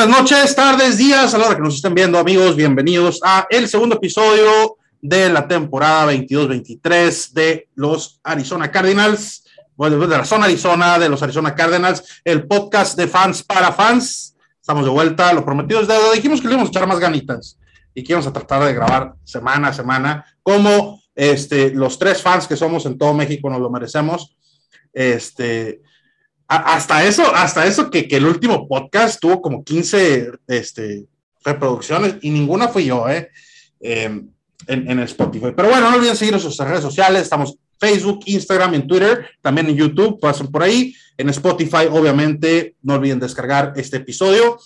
Buenas noches, tardes, días, a la hora que nos estén viendo, amigos. Bienvenidos a el segundo episodio de la temporada 22-23 de los Arizona Cardinals, bueno, de la zona Arizona, de los Arizona Cardinals, el podcast de fans para fans. Estamos de vuelta, lo prometido es deuda. Dijimos que le íbamos a echar más ganitas y que íbamos a tratar de grabar semana a semana, como este, los tres fans que somos en todo México nos lo merecemos. Este, hasta eso, hasta eso que, que, el último podcast tuvo como 15 este, reproducciones y ninguna fui yo, ¿eh? eh en, en, Spotify. Pero bueno, no olviden seguir en sus redes sociales. Estamos Facebook, Instagram en Twitter, también en YouTube, pasen por ahí. En Spotify, obviamente, no olviden descargar este episodio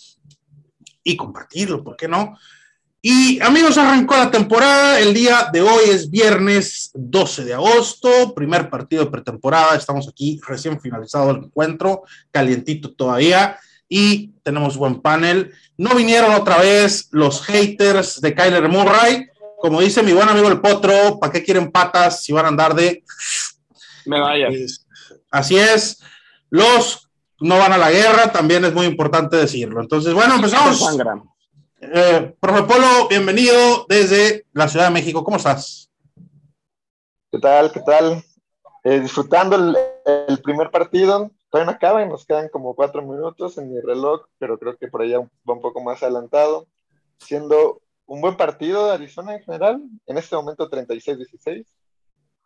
y compartirlo, ¿por qué no? Y amigos, arrancó la temporada. El día de hoy es viernes 12 de agosto, primer partido de pretemporada. Estamos aquí recién finalizado el encuentro, calientito todavía. Y tenemos buen panel. No vinieron otra vez los haters de Kyler Murray. Como dice mi buen amigo el Potro, ¿para qué quieren patas si van a andar de... Me vaya. Así es. Los no van a la guerra, también es muy importante decirlo. Entonces, bueno, empezamos. Eh, profe Polo, bienvenido desde la Ciudad de México. ¿Cómo estás? ¿Qué tal? ¿Qué tal? Eh, disfrutando el, primer partido. Todavía no acaba y nos quedan como cuatro minutos en mi reloj, pero creo que por allá va un poco más adelantado. Siendo un buen partido de Arizona en general, en este momento 36-16.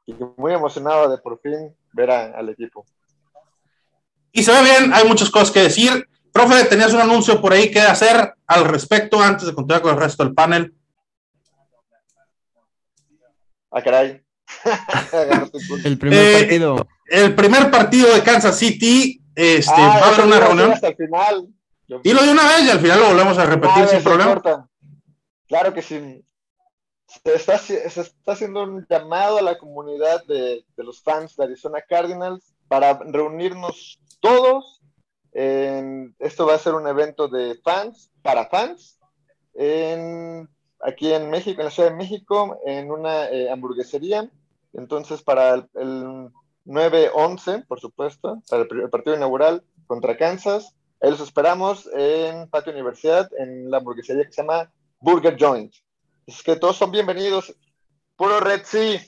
Y muy emocionado de por fin ver al equipo. Y se ve bien, hay muchas cosas que decir. Profe, tenías un anuncio por ahí que hacer al respecto antes de continuar con el resto del panel. Ah, caray. el primer eh, partido. El primer partido de Kansas City. Este, ah, va a haber una reunión. Hasta el final. Y lo de una vez y al final lo volvemos a repetir sin problema. Claro que sí. Se está, se está, haciendo un llamado a la comunidad de, de los fans de Arizona Cardinals para reunirnos todos esto va a ser un evento de fans, para fans, aquí en México, en la Ciudad de México, en una eh, hamburguesería. Entonces, para el, 9-11, por supuesto, para el, partido inaugural contra Kansas, ahí los esperamos en Patio Universidad, en la hamburguesería que se llama Burger Joint. Es que todos son bienvenidos. Puro Red Sea.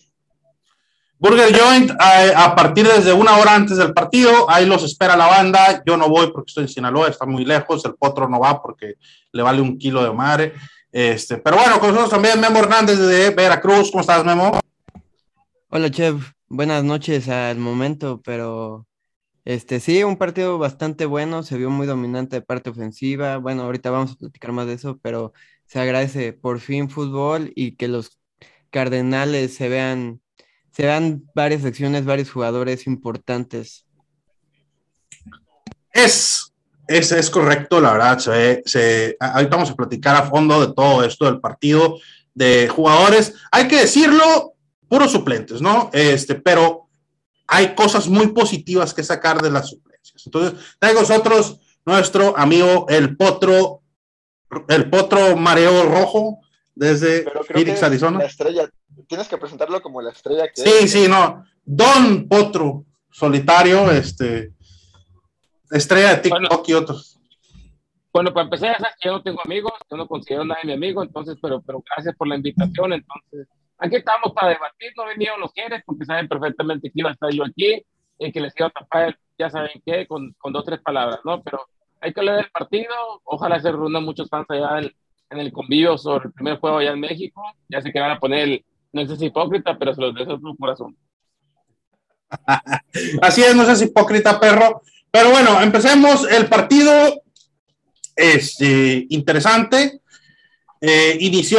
Burger Joint, a, partir desde una hora antes del partido, ahí los espera la banda. Yo no voy porque estoy en Sinaloa, está muy lejos. El potro no va porque le vale un kilo de madre. Este, pero bueno, con nosotros también Memo Hernández de Veracruz. ¿Cómo estás, Memo? Hola, Chef. Buenas noches al momento, pero este sí, un partido bastante bueno. Se vio muy dominante de parte ofensiva. Bueno, ahorita vamos a platicar más de eso, pero se agradece por fin fútbol y que los Cardenales se vean se dan varias secciones, varios jugadores importantes. Es, es, es correcto, la verdad. Se, ahorita vamos a platicar a fondo de todo esto del partido de jugadores. Hay que decirlo, puros suplentes, ¿no? Este, pero hay cosas muy positivas que sacar de las suplencias. Entonces, traigo nosotros nuestro amigo el Potro, el Potro Mareo Rojo, desde Phoenix, Arizona. La estrella, tienes que presentarlo como la estrella que Sí, sí, no. Don Potro, solitario, este, estrella de TikTok y otros. Bueno, para empezar, yo no tengo amigos, yo no considero nadie mi amigo, entonces, pero, pero gracias por la invitación. Entonces, aquí estamos para debatir, no venido los quieres, porque saben perfectamente que iba a estar yo aquí y que les iba a tapar, ya saben qué, con, con dos, tres palabras, ¿no? Pero hay que leer el partido, ojalá se reúnan muchos fans allá del, en el convivio sobre el primer juego allá en México. Ya sé que van a poner el, no si hipócrita, pero se los deseo tu corazón. Así es, no si hipócrita, perro. Pero bueno, empecemos el partido. Este, interesante. Eh, inició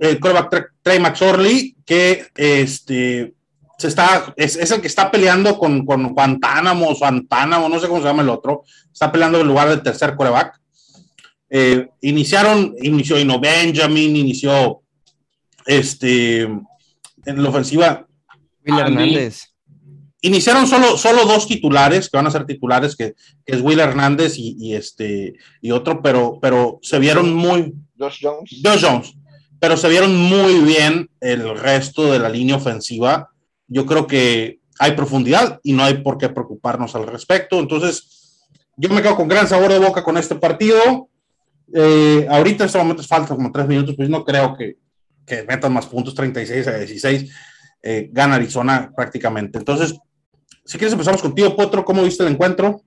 el coreback Trey McSorley, que este, se está, es, es, el que está peleando con, con Guantánamo, Guantánamo, no sé cómo se llama el otro. Está peleando en lugar del tercer coreback. Eh, iniciaron, inició Ino Benjamin, inició este en la ofensiva. Will Hernández. Iniciaron solo, solo dos titulares, que van a ser titulares, que, es Will Hernández y, este y otro, pero, pero se vieron muy. Josh Jones. Josh Jones. Pero se vieron muy bien el resto de la línea ofensiva. Yo creo que hay profundidad y no hay por qué preocuparnos al respecto. Entonces, yo me quedo con gran sabor de boca con este partido. Eh, ahorita en este momento falta como tres minutos, pues no creo que, que metan más puntos, 36 a 16. Eh, gana Arizona prácticamente. Entonces, si quieres empezamos contigo, Potro, ¿cómo viste el encuentro?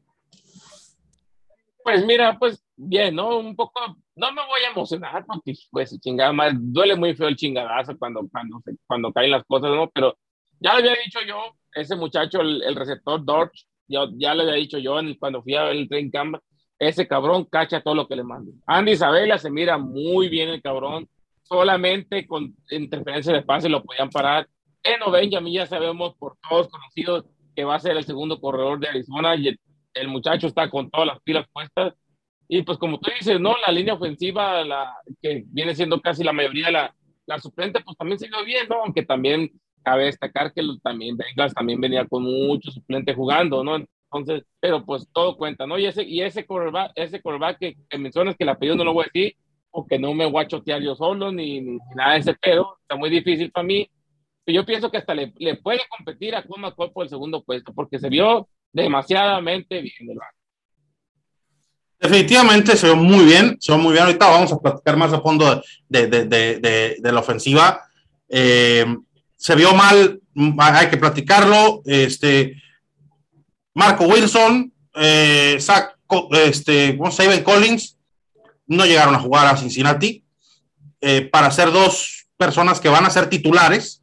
Pues mira, pues bien, ¿no? Un poco, no me voy a emocionar porque, pues, chingada más, duele muy feo el chingadazo cuando, cuando, cuando caen las cosas, ¿no? Pero ya le había dicho yo, ese muchacho, el, receptor Dorch, ya, ya le había dicho yo cuando fui a ver el Train Camp, ese cabrón cacha todo lo que le mando. Andy Isabela se mira muy bien el cabrón, solamente con interferencia de pase lo podían parar. Eno Benjamin ya sabemos por todos conocidos que va a ser el segundo corredor de Arizona y el, muchacho está con todas las pilas puestas. Y pues como tú dices, ¿no? La línea ofensiva, la, que viene siendo casi la mayoría la, la suplente, pues también vio bien, ¿no? Aunque también cabe destacar que también Bengals también venía con muchos suplentes jugando, ¿no? Entonces, pero pues todo cuenta, ¿no? Y ese, y ese quarterback, ese quarterback que, mencionas que el apellido no lo voy a decir, o que no me voy a chotear yo solo, ni, ni nada de ese pedo, está muy difícil para mí, yo pienso que hasta le, le puede competir a Kuma por el segundo puesto, porque se vio demasiadamente bien Definitivamente se vio muy bien, se vio muy bien. Ahorita vamos a platicar más a fondo de, de, de, de la ofensiva. Eh, se vio mal, hay que platicarlo. Este, Marco Wilson, eh, Zach, este, Steven Collins, no llegaron a jugar a Cincinnati eh, para ser dos personas que van a ser titulares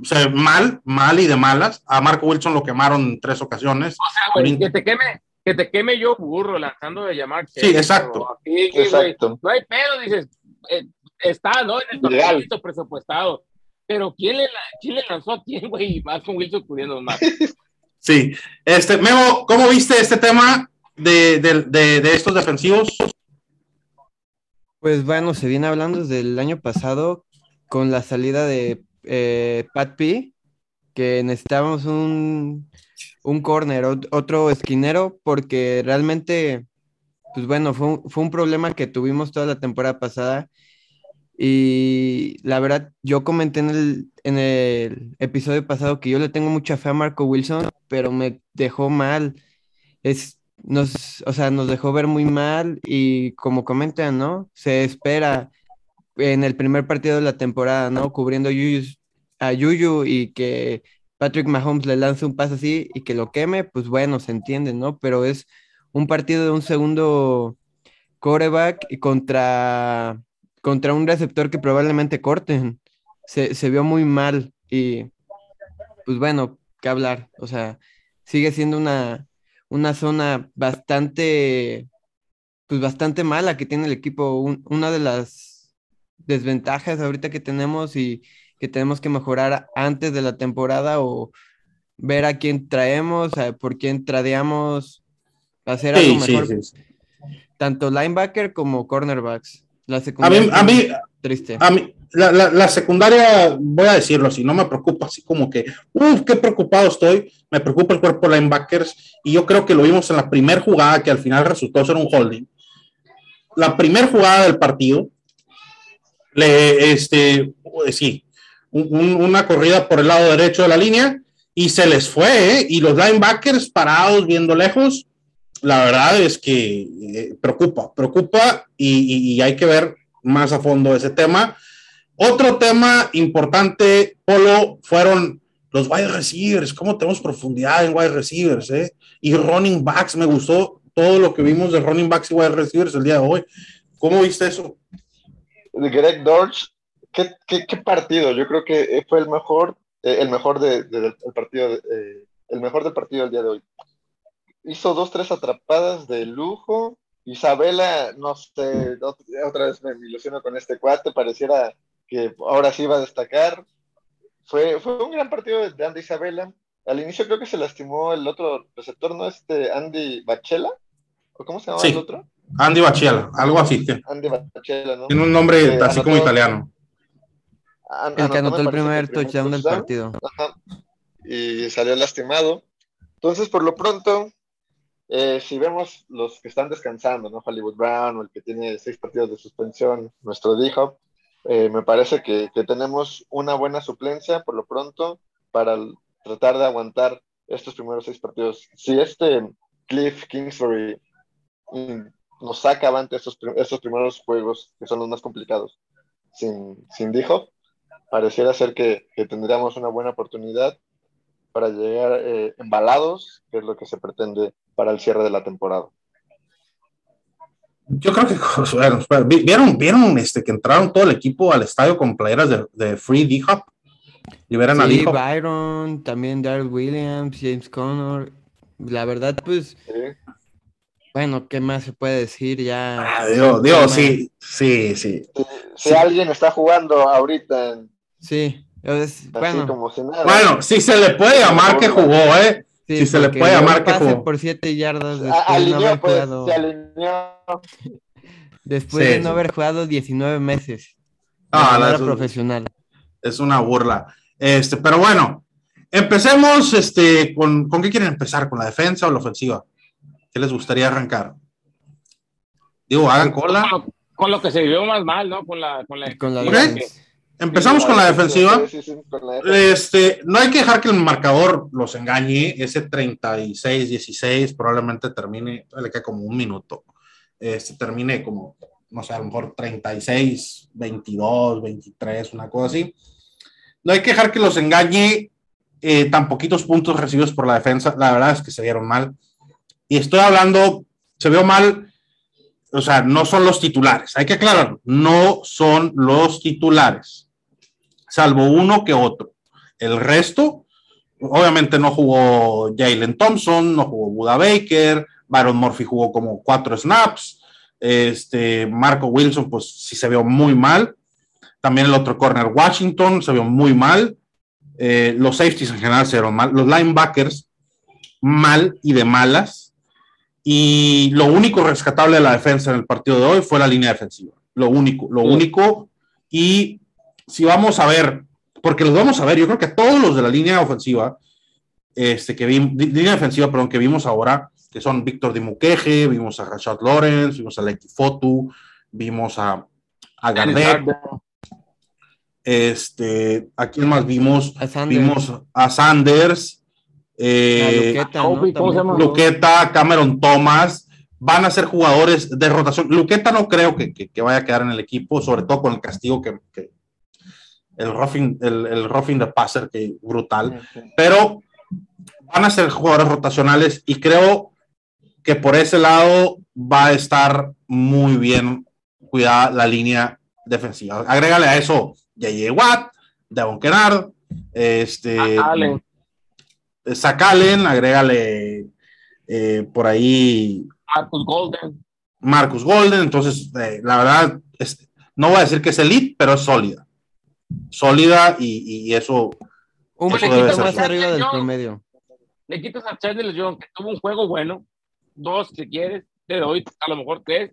o sea, mal, mal y de malas. A Marco Wilson lo quemaron en tres ocasiones. O sea, güey, que te queme, que te queme yo burro lanzando de llamar. Sí, exacto. exacto. no hay pedo, dices, eh, está, ¿no? En el listo presupuestado. Pero ¿quién le, ¿quién le lanzó a quién, güey? Y más con Wilson pudiendo más. sí. Este, Memo, ¿cómo viste este tema de, de, de, estos defensivos? Pues bueno, se viene hablando desde el año pasado con la salida de eh, Pat P, que necesitábamos un, un corner, otro esquinero, porque realmente, pues bueno, fue fue un problema que tuvimos toda la temporada pasada. Y la verdad, yo comenté en el, en el episodio pasado que yo le tengo mucha fe a Marco Wilson, pero me dejó mal. Es, nos, o sea, nos dejó ver muy mal y como comentan, ¿no? Se espera en el primer partido de la temporada, ¿no? Cubriendo a Yuyu y que Patrick Mahomes le lance un pase así y que lo queme, pues bueno, se entiende, ¿no? Pero es un partido de un segundo coreback contra, contra un receptor que probablemente corten. Se, se vio muy mal y pues bueno, ¿qué hablar? O sea, sigue siendo una, una zona bastante, pues bastante mala que tiene el equipo. una de las desventajas ahorita que tenemos y que tenemos que mejorar antes de la temporada o ver a quién traemos, por quién tradeamos, hacer algo mejor. Tanto linebacker como cornerbacks. La secundaria a mí, triste. A mí, la, la, secundaria, voy a decirlo así, no me preocupa así como que, uff, qué preocupado estoy. Me preocupa el cuerpo de linebackers y yo creo que lo vimos en la primera jugada que al final resultó ser un holding. La primera jugada del partido, le, este, sí, una corrida por el lado derecho de la línea y se les fue, ¿eh? y los linebackers parados viendo lejos, la verdad es que eh, preocupa, preocupa y, hay que ver más a fondo ese tema. Otro tema importante, Polo, fueron los wide receivers, cómo tenemos profundidad en wide receivers, ¿eh? Y running backs, me gustó todo lo que vimos de running backs y wide receivers el día de hoy. ¿Cómo viste eso? Greg Dortch, ¿qué, partido? Yo creo que fue el mejor, eh, el mejor de, del partido, eh, el mejor del partido del día de hoy. Hizo dos, tres atrapadas de lujo. Isabela, no sé, otra vez me ilusiono con este cuate, pareciera que ahora sí iba a destacar. Fue, fue un gran partido de Andy Isabela. Al inicio creo que se lastimó el otro receptor, ¿no? Este Andy Bachela. ¿O cómo se llama el otro? Andy Bachela, algo así. Andy Bachela, ¿no? Tiene un nombre así como italiano. el que anotó el primer touchdown del partido. Y salió lastimado. Entonces, por lo pronto, eh, si vemos los que están descansando, ¿no? Hollywood Brown o el que tiene seis partidos de suspensión, nuestro D-Hop, eh, me parece que, que, tenemos una buena suplencia por lo pronto para tratar de aguantar estos primeros seis partidos. Si este Cliff Kingsbury y nos saca avante estos, estos primeros juegos que son los más complicados sin, sin Dijo, pareciera ser que, tendríamos una buena oportunidad para llegar eh, embalados, que es lo que se pretende para el cierre de la temporada. Yo creo que, bueno, ¿vieron, vieron este, que entraron todo el equipo al estadio con playeras de, Free D-Hop? Liberan sí, Byron, también Darrell Williams, James Connor. La verdad, pues, bueno, ¿qué más se puede decir ya? Ah, Dios, sí, sí, sí. Si, alguien está jugando ahorita Sí, bueno. Bueno, si se le puede llamar que jugó, ¿eh? Si se le puede llamar que jugó. por siete yardas después de no haber pues, jugado. Después de no haber jugado 19 meses. Ah, la profesional. Es una burla. Este, pero bueno, empecemos este, con, ¿con qué quieren empezar? ¿Con la defensa o la ofensiva? ¿Qué les gustaría arrancar? Digo, hagan cola. Con lo, que se vio más mal, ¿no? Con la, con la, con la Empezamos con la defensiva. Este, no hay que dejar que el marcador los engañe. Ese 36-16 probablemente termine, le queda como un minuto. Este, termine como, no sé, a lo mejor 36, 22, 23, una cosa así. No hay que dejar que los engañe eh, tan poquitos puntos recibidos por la defensa. La verdad es que se vieron mal. Y estoy hablando, se vio mal, o sea, no son los titulares, hay que aclarar, no son los titulares, salvo uno que otro. El resto, obviamente no jugó Jalen Thompson, no jugó Buda Baker, Byron Murphy jugó como cuatro snaps, este, Marco Wilson, pues sí se vio muy mal. También el otro corner, Washington, se vio muy mal. Eh, los safeties en general se vieron mal. Los linebackers, mal y de malas. Y lo único rescatable de la defensa en el partido de hoy fue la línea defensiva. Lo único, lo único. Y si vamos a ver, porque los vamos a ver, yo creo que todos los de la línea ofensiva, este, que vimos, línea defensiva, perdón, que vimos ahora, que son Víctor Dimuqueje, vimos a Rashad Lawrence, vimos a Leki Fotu, vimos a, a Gardet. Este, ¿a quién más vimos? vimos a Sanders eh, Luqueta, Cameron Thomas, van a ser jugadores de rotación. Luqueta no creo que, vaya a quedar en el equipo, sobre todo con el castigo que, el roughing, el, el de passer, que brutal, pero van a ser jugadores rotacionales y creo que por ese lado va a estar muy bien cuidada la línea defensiva. Agrégale a eso J.J. Watt, Devon Kennard, este, Sacalen, agrégale eh, por ahí. Marcus Golden. Marcus Golden, entonces, eh, la verdad, no voy a decir que es elite, pero es sólida. Sólida y, eso. Un poquito más arriba del promedio. Le quitas a Chandler John, que tuvo un juego bueno, dos si quieres, te doy a lo mejor tres,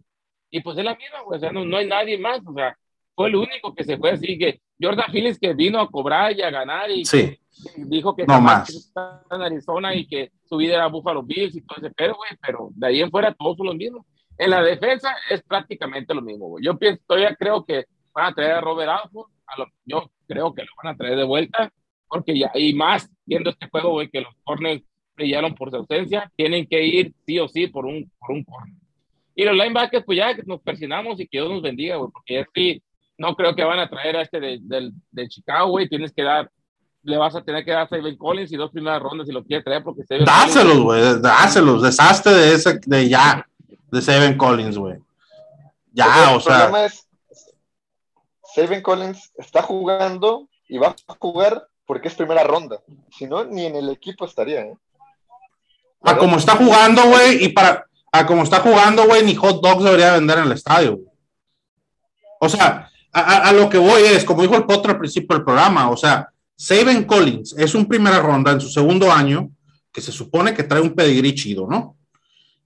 y pues es la misma, o sea, no, no hay nadie más, o sea, fue el único que se fue así, que Jordan Phillips que vino a cobrar y a ganar y sí dijo que no más. está en Arizona y que su vida era Buffalo Bills y todo ese pero, güey, pero de ahí en fuera todos son los mismos. En la defensa es prácticamente lo mismo, güey. Yo pienso, todavía creo que van a traer a Robert Alford, a lo, yo creo que lo van a traer de vuelta, porque ya, y más, viendo este juego, güey, que los corners brillaron por su ausencia, tienen que ir sí o sí por un, por un corner. Y los linebackers, pues ya nos persinamos y que Dios nos bendiga, güey, porque sí, no creo que van a traer a este de, de, de Chicago, güey, tienes que dar le vas a tener que dar a Steven Collins y dos primeras rondas si lo quieres traer porque Steven Dáselos, güey, dáselos, deshazte de ese, de ya, de Steven Collins, güey. Ya, o sea. El problema es, Steven Collins está jugando y va a jugar porque es primera ronda. Si no, ni en el equipo estaría, ¿eh? A como está jugando, güey, y para, a como está jugando, güey, ni hot dogs debería vender en el estadio. O sea, a, a, lo que voy es, como dijo el Potro al principio del programa, o sea, Saben Collins es un primera ronda en su segundo año, que se supone que trae un pedigrí chido, ¿no?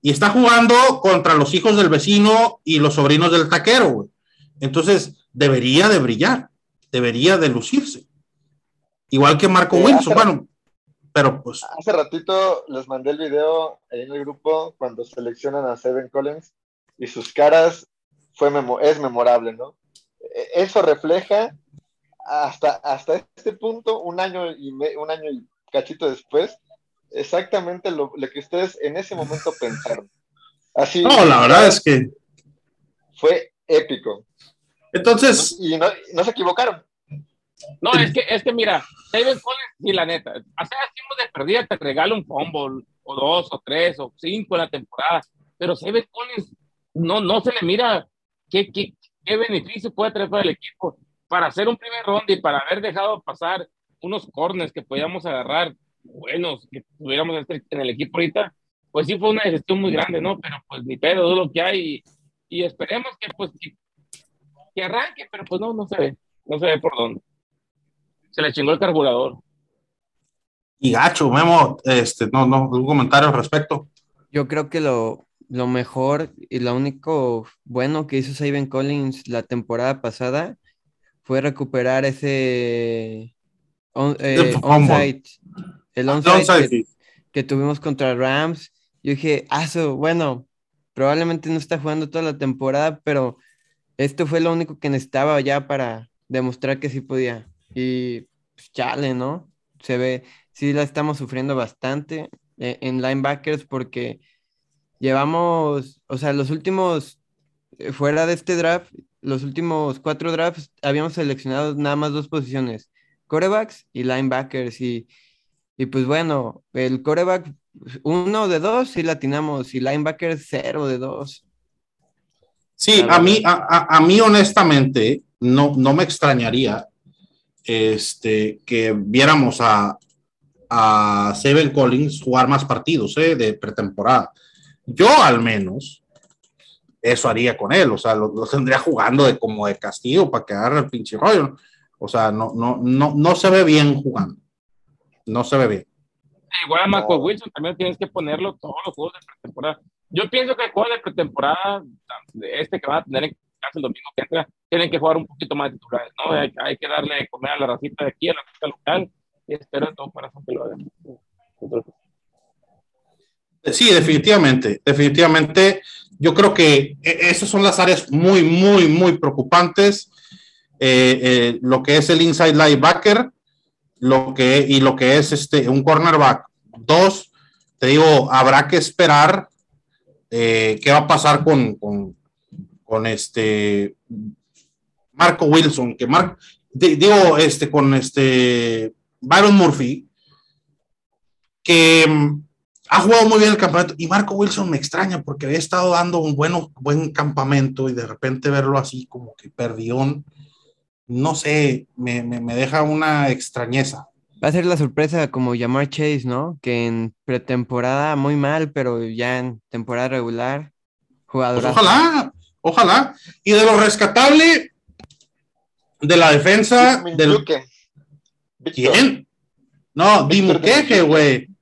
Y está jugando contra los hijos del vecino y los sobrinos del taquero, güey. Entonces, debería de brillar, debería de lucirse. Igual que Marco Wilson, bueno, pero pues... Hace ratito les mandé el video ahí en el grupo cuando seleccionan a Seven Collins y sus caras fue es memorable, ¿no? E-, eso refleja hasta, hasta este punto, un año y un año y cachito después, exactamente lo, que ustedes en ese momento pensaron. Así. No, la verdad es que. Fue épico. Entonces. Y no, no se equivocaron. No, es que, es que mira, David Collins, y la neta, hace hacemos de perdida, te regala un fumble, o dos, o tres, o cinco en la temporada, pero David Collins no, no se le mira qué, qué, qué beneficio puede traer para el equipo para hacer un primer round y para haber dejado pasar unos corners que podíamos agarrar buenos, que tuviéramos este, en el equipo ahorita, pues sí fue una decisión muy grande, ¿no? Pero pues ni pedo, todo lo que hay y, y esperemos que pues que, que arranque, pero pues no, no se ve, no se ve por dónde se le chingó el carburador. Y gacho, Memo, este, no, no, un comentario al respecto. Yo creo que lo, lo mejor y lo único bueno que hizo Saben Collins la temporada pasada fue recuperar ese on, eh, onside, el onside, onside que, que, tuvimos contra Rams. Yo dije, ah, so, bueno, probablemente no está jugando toda la temporada, pero esto fue lo único que necesitaba ya para demostrar que sí podía. Y pues, chale, ¿no? Se ve, sí la estamos sufriendo bastante eh, en linebackers porque llevamos, o sea, los últimos, eh, fuera de este draft, los últimos cuatro drafts habíamos seleccionado nada más dos posiciones, corebacks y linebackers. Y, y pues bueno, el coreback, uno de dos, sí latinamos, y linebackers cero de dos. Sí, a mí, a, a, mí honestamente, no, no me extrañaría este, que viéramos a, a Seven Collins jugar más partidos ¿eh? de pretemporada. Yo al menos eso haría con él, o sea, lo, lo, tendría jugando de como de castigo para que agarre el pinche rollo. O sea, no, no, no, no se ve bien jugando. No se ve bien. Igual a Marco no. Wilson también tienes que ponerlo todos los juegos de pretemporada. Yo pienso que el juego de pretemporada, este que va a tener en casa el domingo que entra, tienen que jugar un poquito más de titulares, ¿no? Hay, hay, que darle de comer a la racita de aquí, a la racita local, y espero todo para que lo hagan. Sí, definitivamente, definitivamente. Yo creo que esas son las áreas muy, muy, muy preocupantes. Eh, eh, lo que es el inside linebacker, lo que, y lo que es este, un cornerback. Dos, te digo, habrá que esperar eh, qué va a pasar con, con, este Marco Wilson, que Mar, digo, este, con este Byron Murphy, que mm, ha jugado muy bien el campeonato, y Marco Wilson me extraña porque había estado dando un bueno, buen campamento y de repente verlo así como que perdió, no sé, me, me, me deja una extrañeza. Va a ser la sorpresa como llamar Chase, ¿no? Que en pretemporada muy mal, pero ya en temporada regular, jugador. Pues ojalá, ojalá. Y de lo rescatable de la defensa del. ¿Quién? No, Dimuqueje, güey.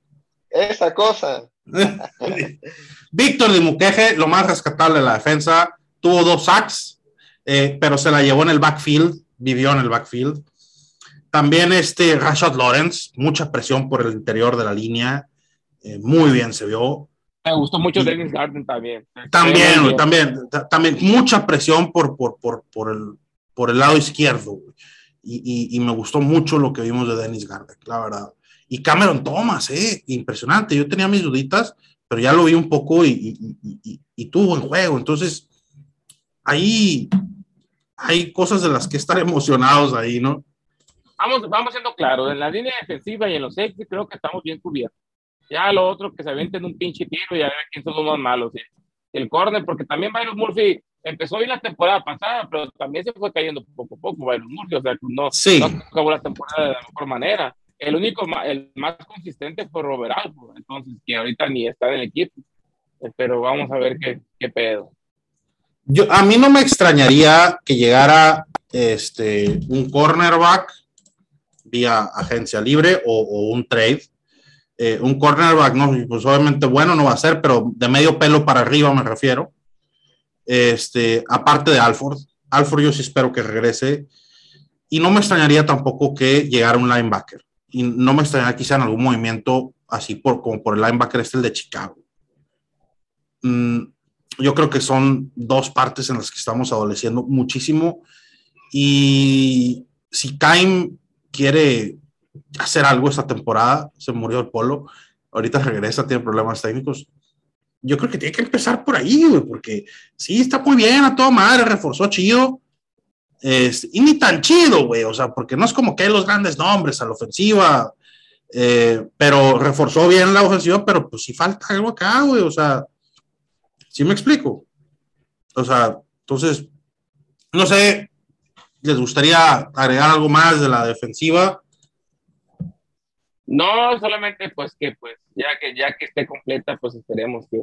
Esa cosa. Víctor Dimuqueje, lo más rescatable de la defensa, tuvo dos sacks, eh, pero se la llevó en el backfield, vivió en el backfield. También este Rashad Lawrence, mucha presión por el interior de la línea, eh, muy bien se vio. Me gustó mucho Dennis Garden también. También, también, también, mucha presión por, por, por, por, el, por el lado izquierdo. Y, y, y, me gustó mucho lo que vimos de Dennis Garden, la verdad. Y Cameron Thomas, eh, impresionante. Yo tenía mis duditas, pero ya lo vi un poco y, y tuvo en juego. Entonces, ahí hay cosas de las que estar emocionados ahí, ¿no? vamos, vamos siendo claros, en la línea defensiva y en los safety creo que estamos bien cubiertos. Ya lo otro que se avienten un pinche tiro y a ver quién son los más malos. ¿sí? El corner, porque también Byron Murphy empezó bien la temporada pasada, pero también se fue cayendo poco a poco Byron Murphy, o sea, no, sí. no acabó la temporada de la mejor manera. El único, el más consistente fue Robert Alford, entonces, que ahorita ni está en el equipo. Pero vamos a ver qué, qué pedo. Yo, a mí no me extrañaría que llegara este, un cornerback vía agencia libre o, o un trade. Eh, un cornerback, no, pues obviamente bueno no va a ser, pero de medio pelo para arriba me refiero. Este, aparte de Alford, Alford yo sí espero que regrese. Y no me extrañaría tampoco que llegara un linebacker. Y no me extrañaría quizá en algún movimiento así por, como por el linebacker este, el de Chicago. Mm, yo creo que son dos partes en las que estamos adoleciendo muchísimo. Y si caen quiere hacer algo esta temporada, se murió el polo, ahorita regresa, tiene problemas técnicos. yo creo que tiene que empezar por ahí, güey, porque sí, está muy bien, a toda madre, reforzó chido. Es, y ni tan chido, güey, o sea, porque no es como que hay los grandes nombres a la ofensiva, eh, pero reforzó bien la ofensiva, pero pues sí falta algo acá, güey, o sea, ¿sí me explico? O sea, entonces, no sé, ¿les gustaría agregar algo más de la defensiva? No, solamente pues que pues ya que ya que esté completa, pues esperemos que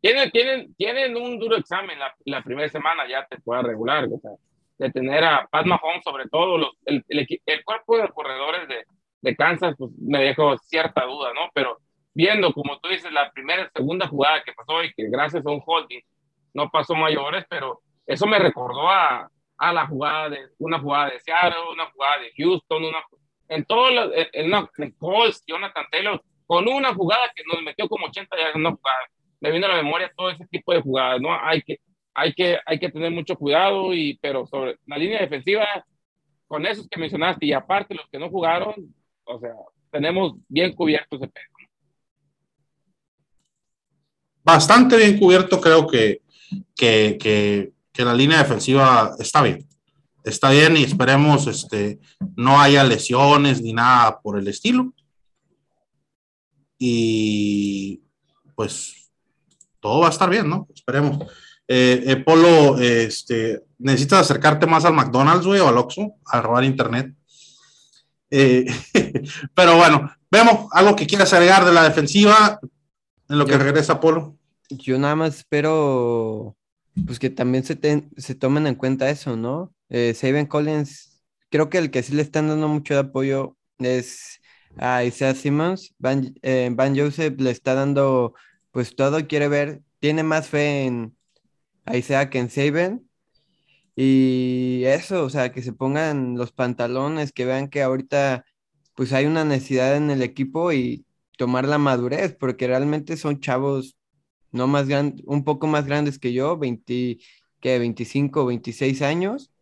tienen, tienen, tienen un duro examen la, la primera semana, ya te pueda regular, o sea, de tener a Pat Mahomes, sobre todo los, el, el, el, cuerpo de corredores de, de Kansas, pues me dejó cierta duda, ¿no? Pero viendo, como tú dices, la primera, segunda jugada que pasó y que gracias a un holding no pasó mayores, pero eso me recordó a, a la jugada de una jugada de Seattle, una jugada de Houston, una en todo en, en, en Colts, Jonathan Taylor, con una jugada que nos metió como 80 ya en una jugada. Me vino a la memoria todo ese tipo de jugadas, ¿no? Hay que, hay que, hay que tener mucho cuidado, y, pero sobre la línea defensiva, con esos que mencionaste y aparte los que no jugaron, o sea, tenemos bien cubierto ese pedo. Bastante bien cubierto, creo que, que, que, que la línea defensiva está bien está bien y esperemos este, no haya lesiones ni nada por el estilo. Y pues todo va a estar bien, ¿no? Esperemos. Eh, eh, Polo, este, necesitas acercarte más al McDonald's, güey, o al Oxxo, a robar internet. Eh, pero bueno, vemos algo que quieras agregar de la defensiva en lo que regresa Polo. Yo nada más espero pues que también se, se tomen en cuenta eso, ¿no? Eh, Saban Collins, creo que el que sí le están dando mucho de apoyo es a Isaiah Simmons. Van, eh, Van Joseph le está dando pues todo, quiere ver, tiene más fe en Isaiah que en Saban. Y eso, o sea, que se pongan los pantalones, que vean que ahorita pues hay una necesidad en el equipo y tomar la madurez, porque realmente son chavos no más grandes, un poco más grandes que yo, 20, que 25, 26 años,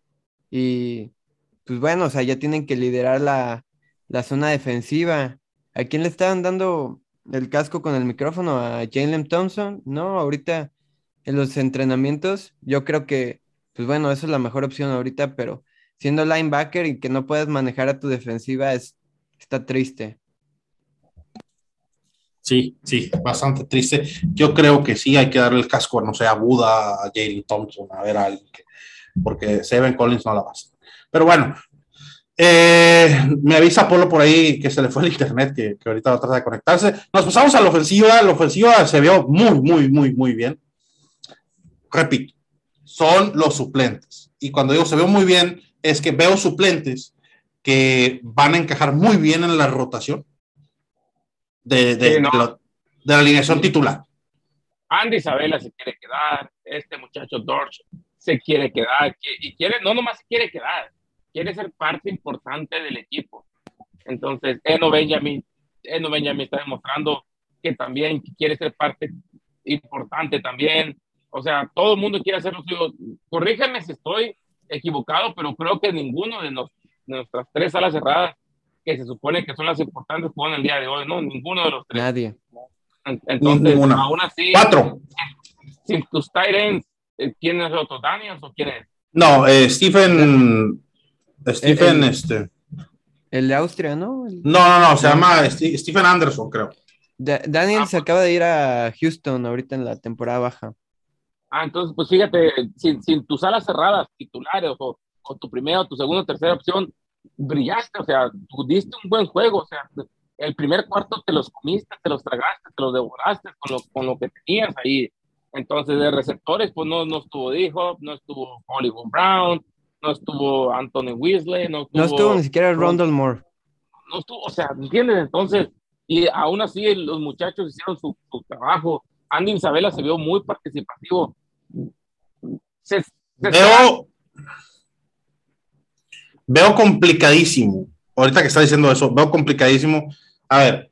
y pues bueno, o sea, ya tienen que liderar la, la zona defensiva. ¿A quién le estaban dando el casco con el micrófono? ¿A Jalen Thompson? No, ahorita en los entrenamientos, yo creo que, pues bueno, eso es la mejor opción ahorita, pero siendo linebacker y que no puedas manejar a tu defensiva es, está triste. Sí, sí, bastante triste. Yo creo que sí hay que darle el casco, no sé, a Buda, a Jalen Thompson, a ver a alguien que porque Seven Collins no la va a hacer. Pero bueno, eh, me avisa Polo por ahí que se le fue el internet, que, que, ahorita va a tratar de conectarse. Nos pasamos a la ofensiva. La ofensiva se vio muy, muy, muy, muy bien. Repito, son los suplentes. Y cuando digo se vio muy bien, es que veo suplentes que van a encajar muy bien en la rotación de, de, sí, no. de, la, de la alineación titular. Andy Isabela se quiere quedar, este muchacho Dorch se quiere quedar, y quiere, no nomás se quiere quedar, quiere ser parte importante del equipo. Entonces, Eno Benjamin, Eno Benjamin está demostrando que también quiere ser parte importante también. O sea, todo el mundo quiere hacer lo suyo. Corrígeme si estoy equivocado, pero creo que ninguno de, nos, de nuestras tres salas cerradas, que se supone que son las importantes, juegan el día de hoy, ¿no? Ninguno de los tres. Nadie. Entonces, Ninguna. aún así, Cuatro. Sin, tus tight ends, ¿Quién es el otro? ¿Daniels o quién es? No, eh, Stephen. Stephen, el, este. El de Austria, ¿no? El... No, no, no, se llama St Stephen Anderson, creo. Da Daniel ah, se acaba de ir a Houston ahorita en la temporada baja. Ah, entonces, pues fíjate, sin, sin tus alas cerradas titulares o, o tu primera, o tu segunda o tercera opción, brillaste, o sea, tú diste un buen juego, o sea, el primer cuarto te los comiste, te los tragaste, te los devoraste con lo, con lo que tenías ahí. Entonces, de receptores, pues no, no estuvo D-Hop, no estuvo Hollywood Brown, no estuvo Anthony Weasley, no estuvo, no estuvo ni siquiera Rondell Moore. No estuvo, o sea, ¿entiendes? Entonces, y aún así los muchachos hicieron su, su trabajo. Andy Isabela se vio muy participativo. Se, se veo, veo complicadísimo. Ahorita que está diciendo eso, veo complicadísimo. A ver,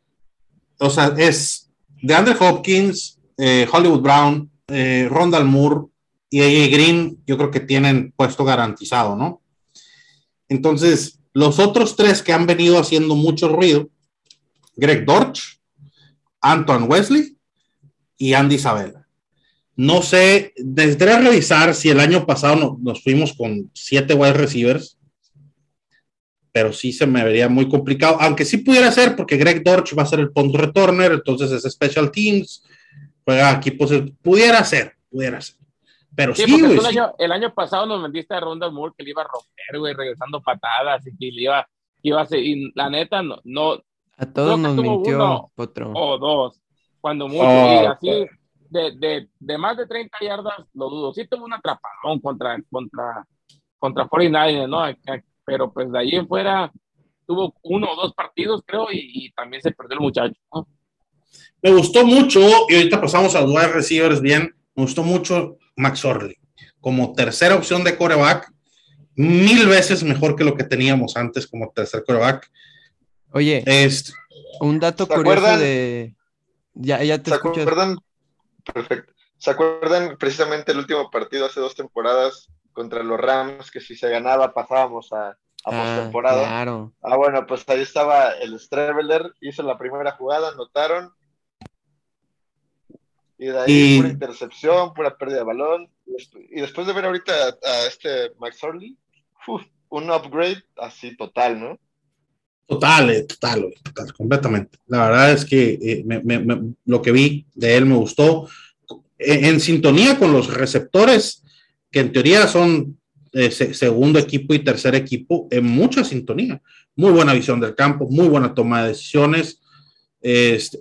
o sea, es de Andrew Hopkins, eh, Hollywood Brown, eh, Rondal Moore y AJ Green, yo creo que tienen puesto garantizado, ¿no? Entonces, los otros tres que han venido haciendo mucho ruido, Greg Dorch, Anton Wesley y Andy Isabella. No sé, debería revisar si el año pasado no, nos fuimos con siete wide receivers, pero sí se me vería muy complicado, aunque sí pudiera ser, porque Greg Dorch va a ser el punt returner, entonces es Special Teams, juega equipos, pudiera ser, pudiera ser. Pero sí, güey. el, año, el, año, pasado nos vendiste a Ronda Moore que le iba a romper, güey, regresando patadas y que le iba, iba a ser, y la neta, no. no a todos nos mintió, Potro. O dos, cuando mucho, y oh, así, de, de, de, más de 30 yardas, lo dudo. Sí tuvo un atrapadón contra, contra, contra 49 ¿no? Pero pues de ahí en fuera tuvo uno o dos partidos, creo, y, y también se perdió el muchacho, ¿no? Me gustó mucho, y ahorita pasamos a wide receivers bien, me gustó mucho Max Orley como tercera opción de coreback, mil veces mejor que lo que teníamos antes como tercer coreback. Oye, es, un dato curioso de... Ya, ya te ¿Se acuerdan? Perfecto. ¿Se acuerdan precisamente el último partido hace dos temporadas contra los Rams, que si se ganaba pasábamos a, a ah, postemporada? Claro. Ah, bueno, pues ahí estaba el Streveler, hizo la primera jugada, anotaron, y de ahí pura intercepción, pura pérdida de balón. Y después de ver ahorita a, este Max Orley, un upgrade así total, ¿no? Total, eh, total, total, completamente. La verdad es que eh, lo que vi de él me gustó. En, sintonía con los receptores, que en teoría son eh, segundo equipo y tercer equipo, en mucha sintonía. Muy buena visión del campo, muy buena toma de decisiones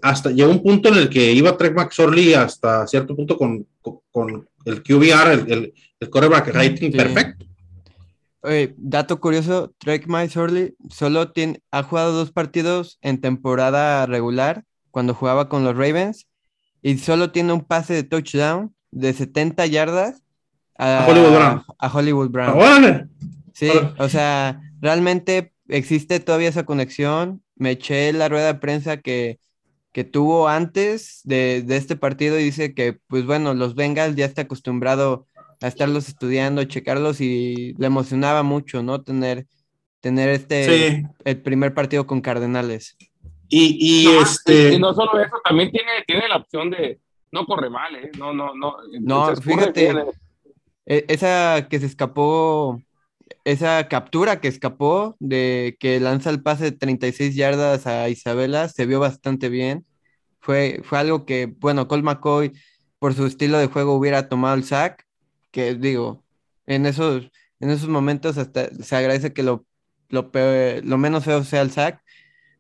hasta llegó un punto en el que iba Trek McSorley hasta cierto punto con, con, el QBR, el, el, el quarterback rating perfecto. Dato curioso, Trek McSorley solo tiene, ha jugado dos partidos en temporada regular cuando jugaba con los Ravens y solo tiene un pase de touchdown de 70 yardas a, Hollywood Brown. A Hollywood Brown. Sí, o sea, realmente existe todavía esa conexión me eché la rueda de prensa que, tuvo antes de, este partido y dice que, pues bueno, los Bengals ya está acostumbrado a estarlos estudiando, checarlos y le emocionaba mucho, ¿no? Tener, tener este, el primer partido con Cardenales. Y, este... Y no solo eso, también tiene, tiene la opción de, no corre mal, ¿eh? No, no, no. No, fíjate, e, esa que se escapó esa captura que escapó de que lanza el pase de 36 yardas a Isabela se vio bastante bien. Fue, fue algo que, bueno, Cole McCoy por su estilo de juego hubiera tomado el sack, que digo, en esos, en esos momentos hasta se agradece que lo, lo, lo menos feo sea el sack,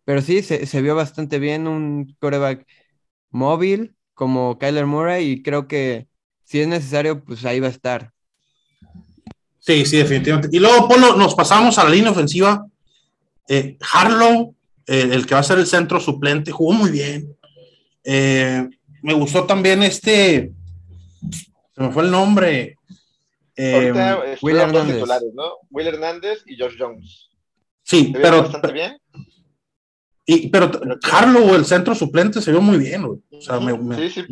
pero sí, se, se vio bastante bien un coreback móvil como Kyler Murray y creo que si es necesario, pues ahí va a estar. Sí, sí, definitivamente. Y luego, Polo, nos pasamos a la línea ofensiva. Eh, Harlow, el que va a ser el centro suplente, jugó muy bien. Eh, me gustó también este, se me fue el nombre. Will Hernández. Titulares, ¿no? Will Hernández y Josh Jones. Sí, pero. Bastante bien? Y, pero, Harlow, el centro suplente, se vio muy bien, O sea, me, sí, sí.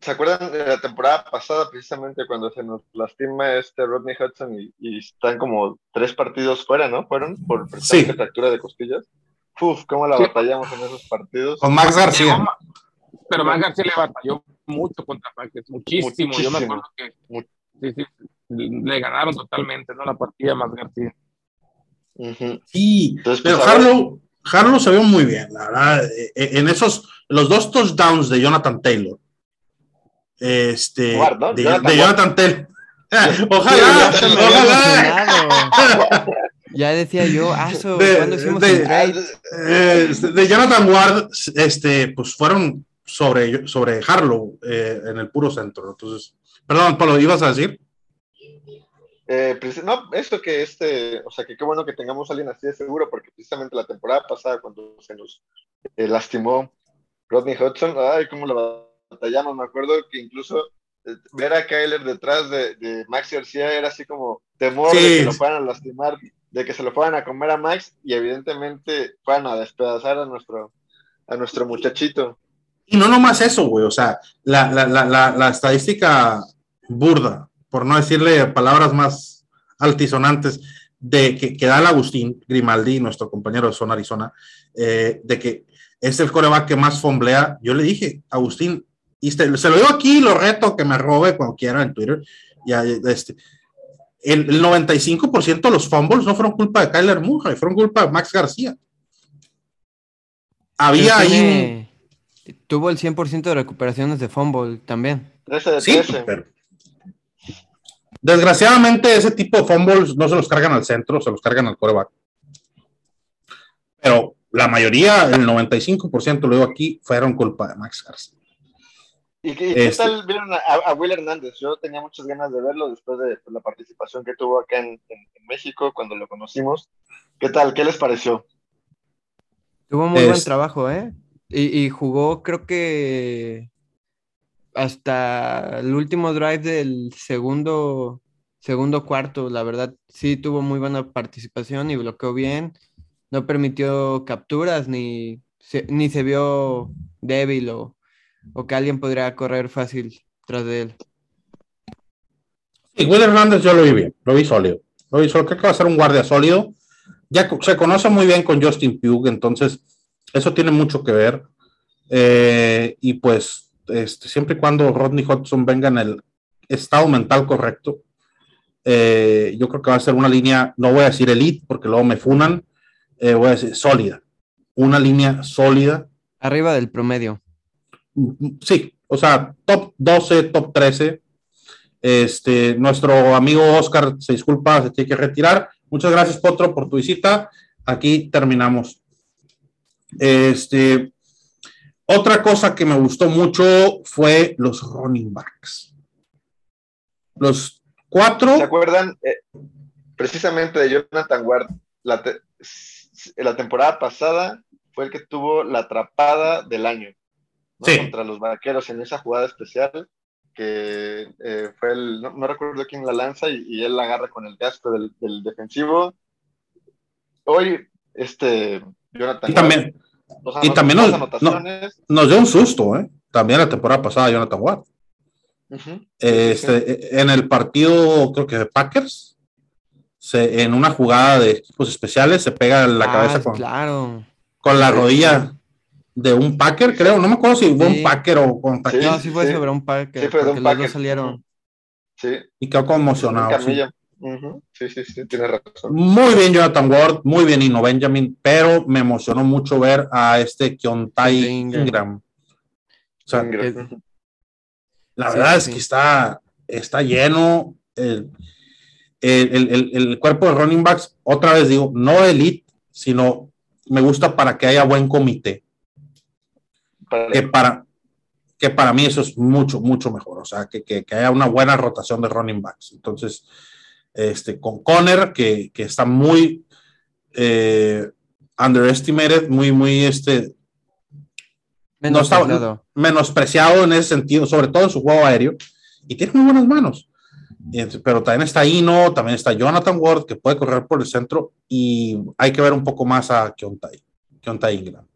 ¿Se acuerdan de la temporada pasada, precisamente cuando se nos lastima este Rodney Hudson y, están como tres partidos fuera, ¿no? Fueron por sí. fractura de costillas. Uf, cómo la batallamos en esos partidos. Con Max García. Pero Max García le batalló mucho contra Frank, muchísimo. Yo me acuerdo que sí, sí, le ganaron totalmente, ¿no? La partida Max García. Sí, pero pues, Harlow, Harlow se vio muy bien, la verdad. Eh, eh, en esos, los dos touchdowns de Jonathan Taylor este, de, Jonathan, Tell. ojalá, ojalá. Ya decía yo, Aso, de, de, de, Jonathan Ward, este, pues fueron sobre, sobre Harlow eh, en el puro centro. Entonces, perdón, Pablo, ¿ibas a decir? Eh, no, esto que este, o sea, que qué bueno que tengamos a alguien así de seguro, porque precisamente la temporada pasada, cuando se nos eh, lastimó Rodney Hudson, ay, cómo lo batallamos. Me acuerdo que incluso eh, ver a Kyler detrás de, de Max García era así como temor de que lo fueran a lastimar, de que se lo fueran a comer a Max y evidentemente fueran a despedazar a nuestro, a nuestro muchachito. Y no nomás eso, güey, o sea, la, la, la, la, estadística burda, por no decirle palabras más altisonantes, de que, que da el Agustín Grimaldi, nuestro compañero de Zona Arizona, eh, de que es el coreback que más fomblea. Yo le dije, Agustín, y se, se lo digo aquí, lo reto que me robe cuando quiera en Twitter. Ya, este, el, el 95% de los fumbles no fueron culpa de Kyler Murray, fueron culpa de Max García. Había ahí un, Tuvo el 100% de recuperaciones de fumble también. 13 de Sí, 13. pero- Desgraciadamente, ese tipo de fumbles no se los cargan al centro, se los cargan al coreback. Pero la mayoría, el 95%, lo digo aquí, fueron culpa de Max García. ¿Y qué, Este- tal vieron a, a Will Hernández? Yo tenía muchas ganas de verlo después de pues, la participación que tuvo acá en, en- en México cuando lo conocimos. ¿Qué tal? ¿Qué les pareció? Tuvo muy buen trabajo, ¿eh? Y, y jugó, creo que hasta el último drive del segundo, segundo cuarto, la verdad, sí tuvo muy buena participación y bloqueó bien. No permitió capturas ni se, ni se vio débil o, o que alguien podría correr fácil tras de él. Y Will Hernández yo lo vi bien, lo vi sólido. Lo vi sólido, creo que va a ser un guardia sólido. Ya se conoce muy bien con Justin Pugh, entonces eso tiene mucho que ver. Eh, y pues, este, siempre y cuando Rodney Hudson venga en el estado mental correcto, eh, yo creo que va a ser una línea, no voy a decir elite porque luego me funan, eh, voy a decir sólida. Una línea sólida. Arriba del promedio. Sí, o sea, top 12, top 13. Este, nuestro amigo Oscar se disculpa, se tiene que retirar. Muchas gracias, Potro, por tu visita. Aquí terminamos. Este, otra cosa que me gustó mucho fue los running backs. Los cuatro. ¿Se acuerdan eh, precisamente de Jonathan Ward? La, te- s- la temporada pasada fue el que tuvo la atrapada del año ¿no? Sí. contra los vaqueros en esa jugada especial que eh, fue el, no, no recuerdo quién la lanza y, y él la agarra con el casco del, del defensivo. Hoy, este Jonathan Y también Ward, dos y también nos- anotaciones. nos dio un susto, ¿eh? También la temporada pasada, Jonathan Watt. Ujú. Este, en el partido, creo que de Packers, se, en una jugada de equipos especiales, se pega la Ah, cabeza con, claro. con la Sí, rodilla de un Packer, creo. No me acuerdo si fue Sí. un Packer o contra Sí, No, sí fue sí. sobre un Parker, Sí, de porque un los Packer. dos salieron. Sí, y quedó conmocionado. Sí. sí, sí, sí, tienes razón. Muy bien, Jonathan Ward, muy bien, Ino Benjamin, pero me emocionó mucho ver a este Kiontai Ingram. Ingram. O sea, Ingram. Ujú. La Sí, verdad sí, es sí. que está, está lleno el, el, el- el- el cuerpo de running backs. Otra vez digo, no elite, sino me gusta para que haya buen comité. Para- Que para, que para mí eso es mucho, mucho mejor. O sea, que, que- que haya una buena rotación de running backs. Entonces, este, con Conner, que, que está muy eh, underestimated, muy, muy este, está- menospreciado en ese sentido, sobre todo en su juego aéreo, y tiene muy buenas manos. Pero también está Ino, también está Jonathan Ward, que puede correr por el centro, y hay que ver un poco más a Keontae, Keontae Ingram.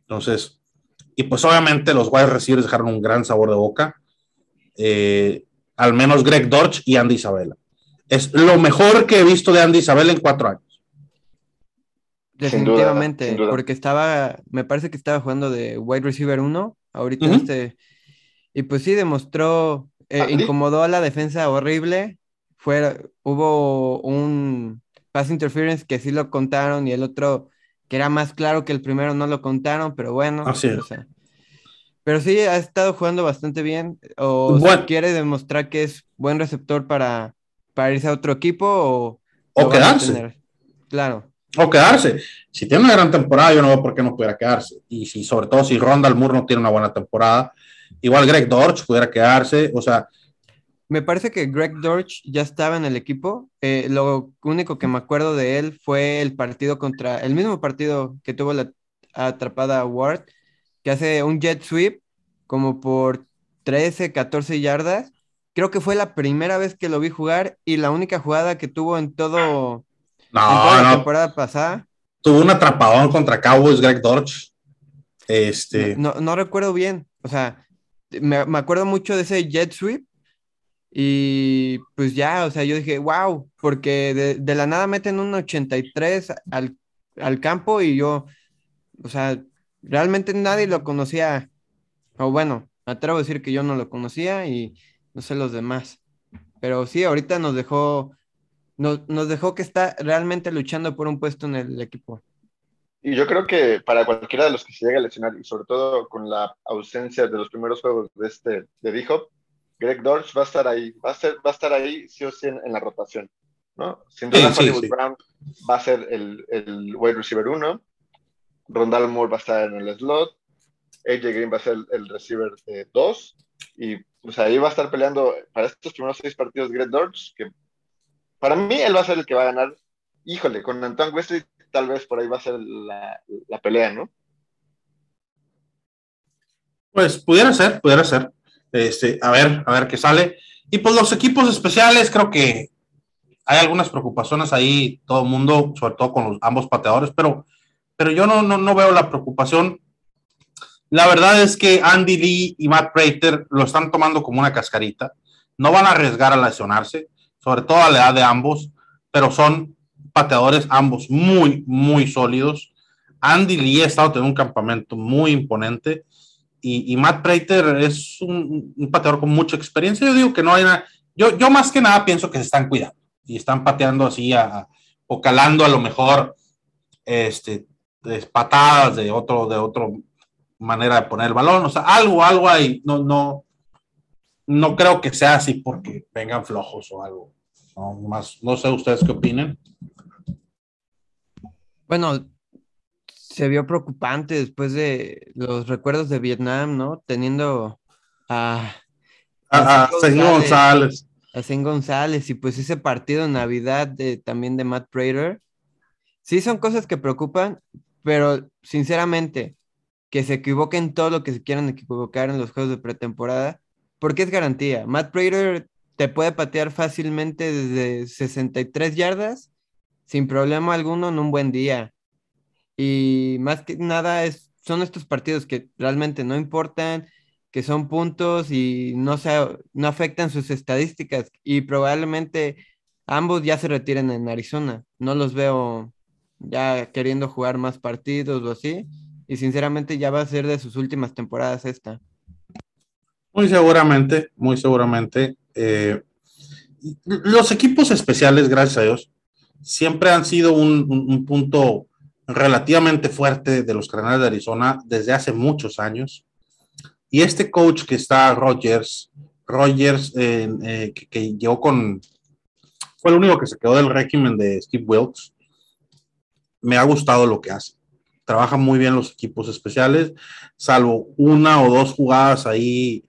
Entonces, y pues obviamente los wide receivers dejaron un gran sabor de boca, eh, al menos Greg Dorch y Andy Isabella. Es lo mejor que he visto de Andy Isabella en cuatro años. Sin duda, Definitivamente, sin duda. porque estaba, me parece que estaba jugando de wide receiver 1, ahorita este, y pues sí demostró, eh, incomodó a la defensa horrible, fue, hubo un pass interference que sí lo contaron y el otro que era más claro que el primero no lo contaron, pero bueno, Así es. o sea, pero sí ha estado jugando bastante bien, o quiere demostrar que es buen receptor para, para irse a otro equipo o, O quedarse. Claro. O quedarse. Si tiene una gran temporada, yo no veo por qué no pudiera quedarse. Y si, sobre todo, si Ronda Moore no tiene una buena temporada, igual Greg Dorch pudiera quedarse. O sea, Me parece que Greg Dortch ya estaba en el equipo. Eh, lo único que me acuerdo de él fue el partido contra, el mismo partido que tuvo la atrapada Ward, que hace un jet sweep como por 13, 14 yardas. Creo que fue la primera vez que lo vi jugar y la única jugada que tuvo en todo, en toda no, la no. temporada pasada. Tuvo un atrapadón contra Cowboys, Greg Dorch. Este, No, no recuerdo bien. O sea, me, me acuerdo mucho de ese jet sweep. Y pues ya, o sea, yo dije, wow, porque de, de la nada meten un 83 al, al campo y yo, o sea, realmente nadie lo conocía. O bueno, atrevo a decir que yo no lo conocía y no sé los demás. Pero sí, ahorita nos dejó, nos, nos dejó que está realmente luchando por un puesto en el equipo. Y yo creo que para cualquiera de los que se llegue a lesionar, y sobre todo con la ausencia de los primeros juegos de este de D-Hop, Greg Dortch va a estar ahí, va a, ser, va a estar ahí sí o sí en, la rotación, ¿no? Sin duda, Hollywood Brown va a ser el, el wide receiver 1, Rondal Moore va a estar en el slot, AJ Green va a ser el, receiver 2, y pues ahí va a estar peleando para estos primeros seis partidos Greg Dortch, que para mí él va a ser el que va a ganar. Híjole, con Antoine Wesley tal vez por ahí va a ser la, pelea, ¿no? Pues pudiera ser, pudiera ser. Este, a ver, a ver qué sale. Y pues los equipos especiales, creo que hay algunas preocupaciones ahí, todo el mundo, sobre todo con los, ambos pateadores, pero, pero yo no, no, veo la preocupación. La verdad es que Andy Lee y Matt Prater lo están tomando como una cascarita. No van a arriesgar a lesionarse, sobre todo a la edad de ambos, pero son pateadores ambos muy, muy sólidos. Andy Lee ha estado teniendo un campamento muy imponente y, Matt Prater es un, pateador con mucha experiencia. Yo digo que no hay nada, yo, yo más que nada pienso que se están cuidando y están pateando así o calando a lo mejor este, patadas de otro, de otra manera de poner el balón, o sea, algo, algo hay, no, no, no creo que sea así porque vengan flojos o algo. No, más, no sé ustedes qué opinen. Bueno, se vio preocupante después de los recuerdos de Vietnam, ¿no? Teniendo a... A, González. A Zen González y pues ese partido en Navidad de, también de Matt Prater. Sí son cosas que preocupan, pero sinceramente, que se equivoquen todo lo que se quieran equivocar en los juegos de pretemporada, porque es garantía. Matt Prater te puede patear fácilmente desde 63 yardas sin problema alguno en un buen día. Y más que nada es, son estos partidos que realmente no importan, que son puntos y no, se, no afectan sus estadísticas. Y probablemente ambos ya se retiren en Arizona. No los veo ya queriendo jugar más partidos o así. Y sinceramente ya va a ser de sus últimas temporadas esta. Muy seguramente, muy seguramente. Eh, los equipos especiales, gracias a Dios, siempre han sido un, punto relativamente fuerte de los Cardenales de Arizona desde hace muchos años. Y este coach que está, Rogers, Rogers, eh, que, llegó con, fue el único que se quedó del régimen de Steve Wilkes, me ha gustado lo que hace. Trabaja muy bien los equipos especiales, salvo una o dos jugadas ahí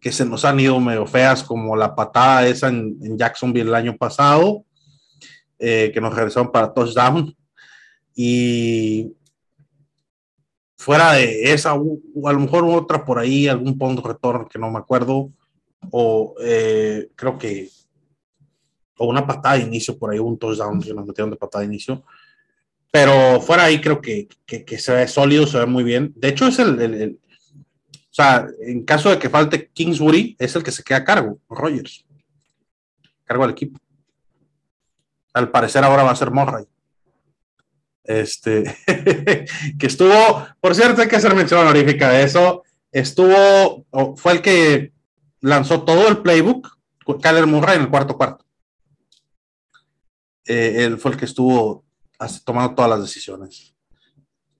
que se nos han ido medio feas, como la patada esa en, en Jacksonville el año pasado, eh, que nos regresaron para touchdown. Y fuera de esa, a lo mejor otra por ahí, algún punto retorno que no me acuerdo, o eh, creo que, o una patada de inicio por ahí, un touchdown que nos metieron de patada de inicio. Pero fuera ahí creo que, que, se ve sólido, se ve muy bien. De hecho, es el, o sea, en caso de que falte Kingsbury, es el que se queda a cargo, Rogers. Cargo al equipo al parecer ahora va a ser Morray. Este, que estuvo, por cierto, hay que hacer mención honorífica de eso. Estuvo, fue el que lanzó todo el playbook, Kyler Murray en el cuarto cuarto. Eh, él fue el que estuvo tomando todas las decisiones.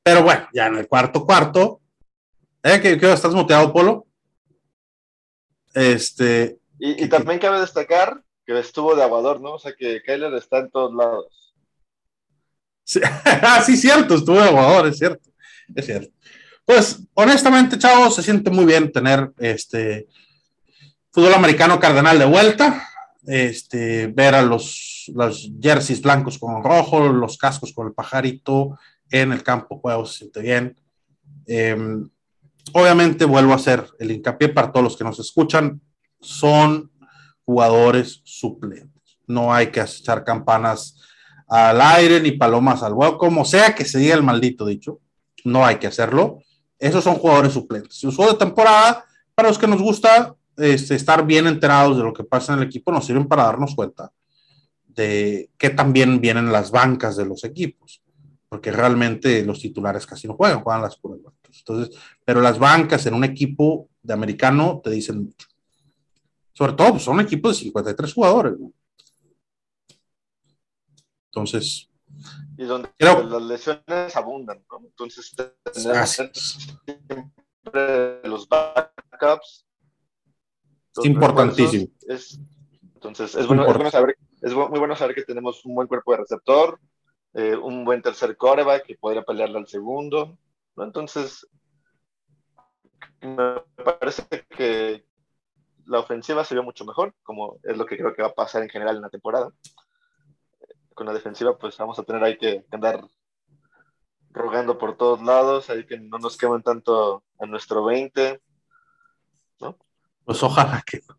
Pero bueno, ya en el cuarto cuarto, ¿eh? ¿Qué, estás muteado, Polo? Este. Y, y también cabe destacar que estuvo de aguador, ¿no? O sea que Kyler está en todos lados. Sí, ah, sí, cierto, estuvo de aguador, es cierto, es cierto. Pues honestamente, chavos, se siente muy bien tener este fútbol americano cardenal de vuelta, este, ver a los, los jerseys blancos con rojo, los cascos con el pajarito en el campo, juego se siente bien. Em, obviamente vuelvo a hacer el hincapié para todos los que nos escuchan, son jugadores suplentes. No hay que echar campanas al aire ni palomas al vuelo, como sea que se diga el maldito dicho, no hay que hacerlo. Esos son jugadores suplentes. Si juego de temporada, para los que nos gusta este, estar bien enterados de lo que pasa en el equipo, nos sirven para darnos cuenta de que también vienen las bancas de los equipos, porque realmente los titulares casi no juegan, juegan las puras Entonces, pero las bancas en un equipo de americano te dicen mucho. Sobre todo, pues, son equipos de 53 jugadores. Entonces. Y donde las lesiones abundan, ¿no? Entonces, siempre los backups. es importantísimo. entonces, es, bueno, saber, es muy bueno saber que tenemos un buen cuerpo de receptor, eh, un buen tercer coreback que podría pelearle al segundo. ¿no? Entonces, me parece que la ofensiva se vio mucho mejor, como es lo que creo que va a pasar en general en la temporada. Con la defensiva, pues vamos a tener ahí que andar rogando por todos lados, ahí que no nos quemen tanto a nuestro 20, ¿no? Pues ojalá que no.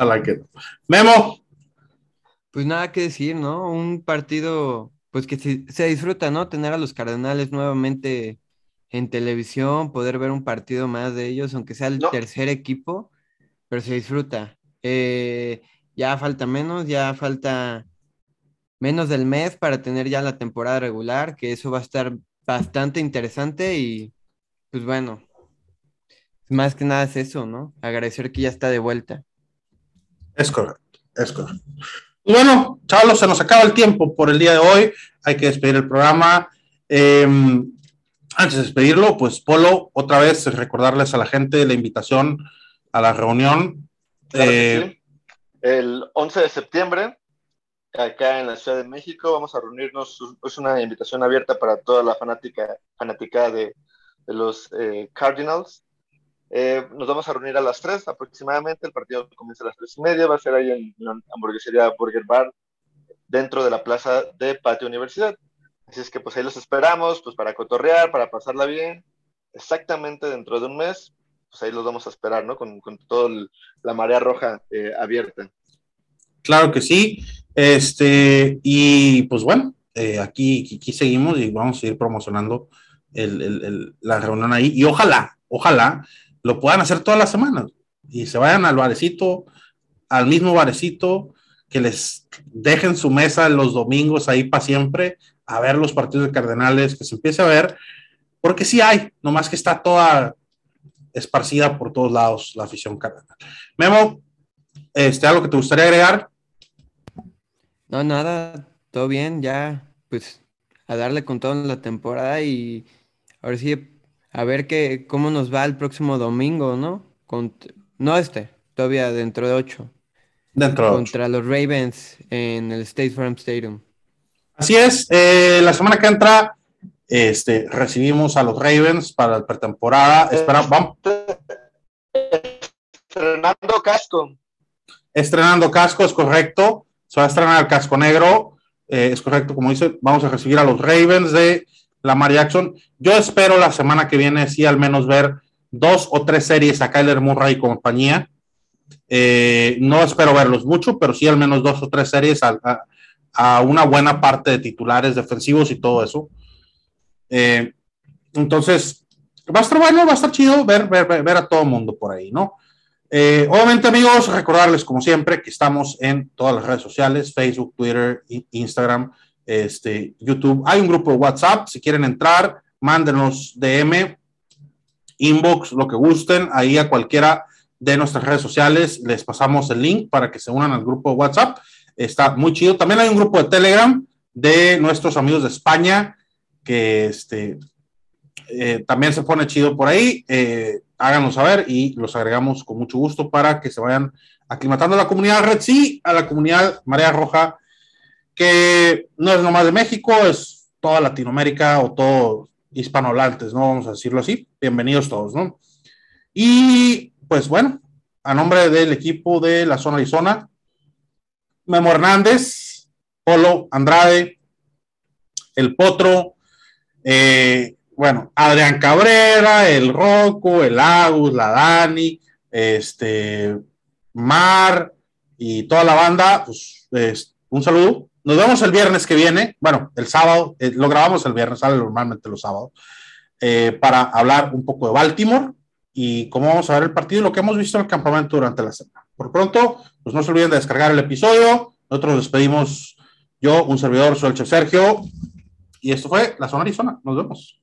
Ojalá que no. Memo. Pues nada que decir, ¿no? Un partido, pues que se, se disfruta, ¿no? Tener a los Cardenales nuevamente en televisión, poder ver un partido más de ellos, aunque sea el tercer equipo, pero se disfruta. Eh, ya falta menos, ya falta menos del mes para tener ya la temporada regular, que eso va a estar bastante interesante y pues bueno, más que nada es eso, ¿no? Agradecer que ya está de vuelta. Es correcto, es correcto. Y bueno, chavos, se nos acaba el tiempo por el día de hoy. Hay que despedir el programa. Em, antes de despedirlo, pues Polo, otra vez recordarles a la gente la invitación a la reunión. Eh, el 11 de septiembre, acá en la Ciudad de México, vamos a reunirnos. Es una invitación abierta para toda la fanática, fanática de, los eh, Cardinals. Eh, nos vamos a reunir a las 3 aproximadamente. El partido comienza a las 3 y media. Va a ser ahí en la hamburguesería Burger Bar, dentro de la plaza de Patio Universidad. Así es que pues ahí los esperamos, pues para cotorrear, para pasarla bien. Exactamente dentro de un mes, pues ahí los vamos a esperar, ¿no? Con, con toda la marea roja eh, abierta. Claro que sí. Este, y pues bueno, eh, aquí, aquí seguimos y vamos a seguir promocionando el, el, la reunión ahí. Y ojalá, ojalá lo puedan hacer todas las semanas y se vayan al barecito, al mismo barecito, que les dejen su mesa los domingos ahí para siempre a ver los partidos de Cardenales, que se empiece a ver, porque sí hay, nomás que está toda esparcida por todos lados la afición cardenal. Memo, este, ¿algo que te gustaría agregar? No, nada, todo bien, ya, pues, a darle con todo en la temporada y ahora sí, a ver qué, cómo nos va el próximo domingo, ¿no? Con, no este, todavía dentro de ocho. Dentro de Contra los Ravens en el State Farm Stadium. Así es, eh, la semana que entra este, recibimos a los Ravens para la pretemporada. Esperamos, Estrenando casco. Estrenando casco, es correcto. Se va a estrenar el casco negro. Eh, es correcto, como dice, vamos a recibir a los Ravens de Lamar Jackson. Yo espero la semana que viene, sí, al menos ver dos o tres series a Kyler Murray y compañía. Eh, no espero verlos mucho, pero sí al menos dos o tres series a, a una buena parte de titulares defensivos y todo eso. Eh, entonces, va a estar bueno, va a estar chido ver, ver, ver a todo el mundo por ahí, ¿no? Eh, obviamente, amigos, recordarles, como siempre, que estamos en todas las redes sociales, Facebook, Twitter, Instagram, este, YouTube. Hay un grupo de WhatsApp, si quieren entrar, mándenos DM, inbox, lo que gusten, ahí a cualquiera de nuestras redes sociales les pasamos el link para que se unan al grupo de WhatsApp Está muy chido. También hay un grupo de Telegram de nuestros amigos de España que este, eh, también se pone chido por ahí. Eh, háganos saber y los agregamos con mucho gusto para que se vayan aclimatando a la comunidad Red a la comunidad Marea Roja, que no es nomás de México, es toda Latinoamérica o todo hispanohablantes, ¿no? Vamos a decirlo así. Bienvenidos todos, ¿no? Y pues bueno, a nombre del equipo de la zona Arizona, Memo Hernández, Polo Andrade, El Potro, eh, bueno, Adrián Cabrera, el Rocco, el Agus, la Dani, este, Mar y toda la banda, pues un saludo. Nos vemos el viernes que viene, bueno, el sábado, eh, lo grabamos el viernes, sale normalmente los sábados, eh, para hablar un poco de Baltimore y cómo vamos a ver el partido y lo que hemos visto en el campamento durante la semana. Por pronto, pues no se olviden de descargar el episodio. Nosotros nos despedimos yo, un servidor, soy el Chef Sergio. Y esto fue La Zona Arizona. Nos vemos.